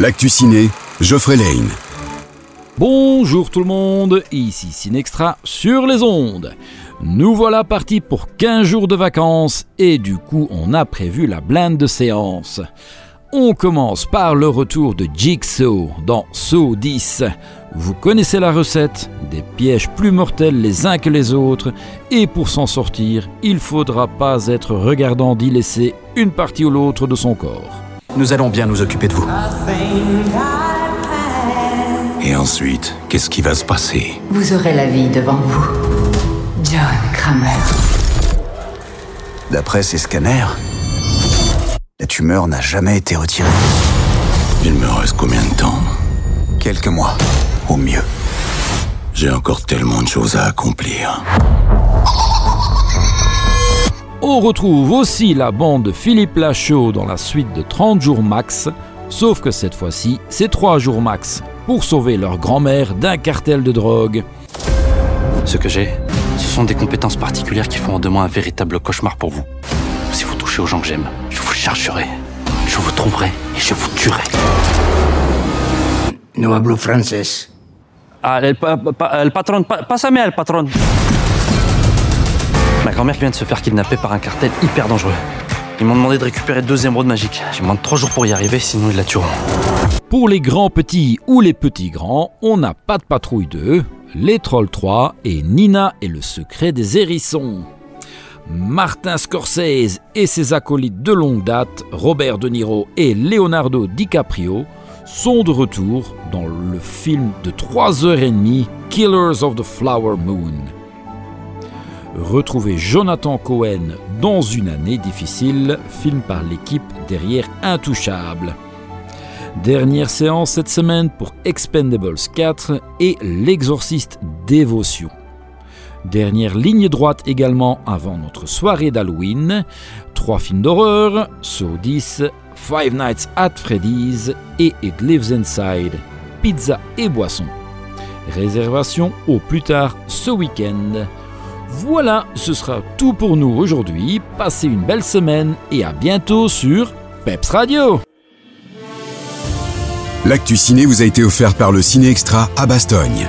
L'actu ciné, Geoffrey Lane. Bonjour tout le monde, ici Cinextra sur les ondes. Nous voilà partis pour 15 jours de vacances et du coup on a prévu la blinde de séance. On commence par le retour de Jigsaw dans Saw 10. Vous connaissez la recette, des pièges plus mortels les uns que les autres, et pour s'en sortir, il faudra pas être regardant d'y laisser une partie ou l'autre de son corps. Nous allons bien nous occuper de vous. Et ensuite, qu'est-ce qui va se passer? Vous aurez la vie devant vous. John Kramer. D'après ces scanners, la tumeur n'a jamais été retirée. Il me reste combien de temps? Quelques mois, au mieux. J'ai encore tellement de choses à accomplir. On retrouve aussi la bande de Philippe Lachaud dans la suite de 30 jours max, sauf que cette fois-ci, c'est 3 jours max pour sauver leur grand-mère d'un cartel de drogue. Ce que j'ai, ce sont des compétences particulières qui font de moi un véritable cauchemar pour vous. Si vous touchez aux gens que j'aime, je vous chargerai, je vous tromperai et je vous tuerai. No hablo francés. Ah, el, pa- pa- el patron, pa- pásame al patron. Ma grand-mère vient de se faire kidnapper par un cartel hyper dangereux. Ils m'ont demandé de récupérer deux émeraudes magiques. J'ai moins de trois jours pour y arriver, sinon ils la tueront. Pour les grands petits ou les petits grands, on n'a pas de patrouille 2, les Trolls 3 et Nina et le secret des hérissons. Martin Scorsese et ses acolytes de longue date, Robert De Niro et Leonardo DiCaprio, sont de retour dans le film de 3h30 Killers of the Flower Moon. Retrouvez Jonathan Cohen dans une année difficile, film par l'équipe derrière Intouchable. Dernière séance cette semaine pour Expendables 4 et L'Exorciste Dévotion. Dernière ligne droite également avant notre soirée d'Halloween. Trois films d'horreur, Saw 10, Five Nights at Freddy's et It Lives Inside, pizza et boisson. Réservation au plus tard ce week-end. Voilà, ce sera tout pour nous aujourd'hui. Passez une belle semaine et à bientôt sur Peps Radio. L'actu ciné vous a été offert par le Ciné Extra à Bastogne.